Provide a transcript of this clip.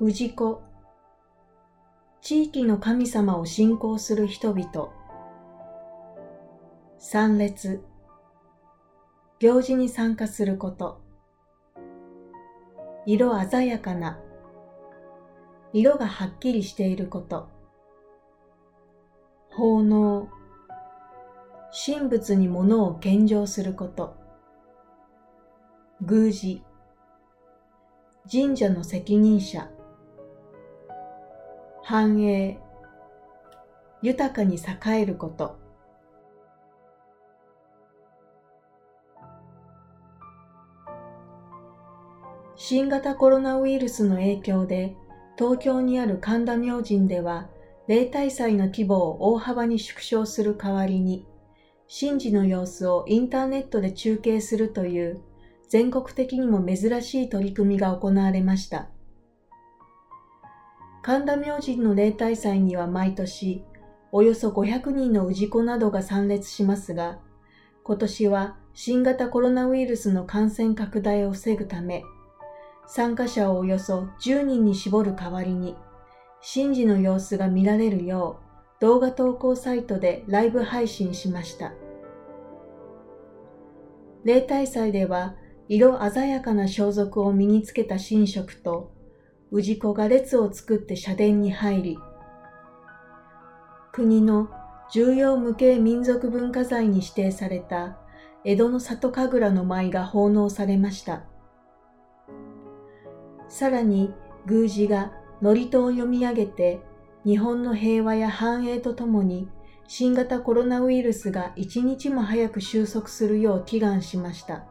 氏子、地域の神様を信仰する人々、参列、行事に参加すること、色鮮やかな、色がはっきりしていること、奉納、神仏に物を献上すること、宮司、神社の責任者、繁栄、豊かに栄えること、新型コロナウイルスの影響で東京にある神田明神では例大祭の規模を大幅に縮小する代わりに神事の様子をインターネットで中継するという全国的にも珍しい取り組みが行われました。神田明神の例大祭には毎年およそ500人の氏子などが参列しますが、今年は新型コロナウイルスの感染拡大を防ぐため、参加者をおよそ10人に絞る代わりに、神事の様子が見られるよう動画投稿サイトでライブ配信しました。例大祭では色鮮やかな装束を身につけた神職と、氏子が列を作って社殿に入り、国の重要無形民族文化財に指定された江戸の里神楽の舞が奉納されました。さらに宮司が祝詞を読み上げて日本の平和や繁栄とともに新型コロナウイルスが一日も早く収束するよう祈願しました。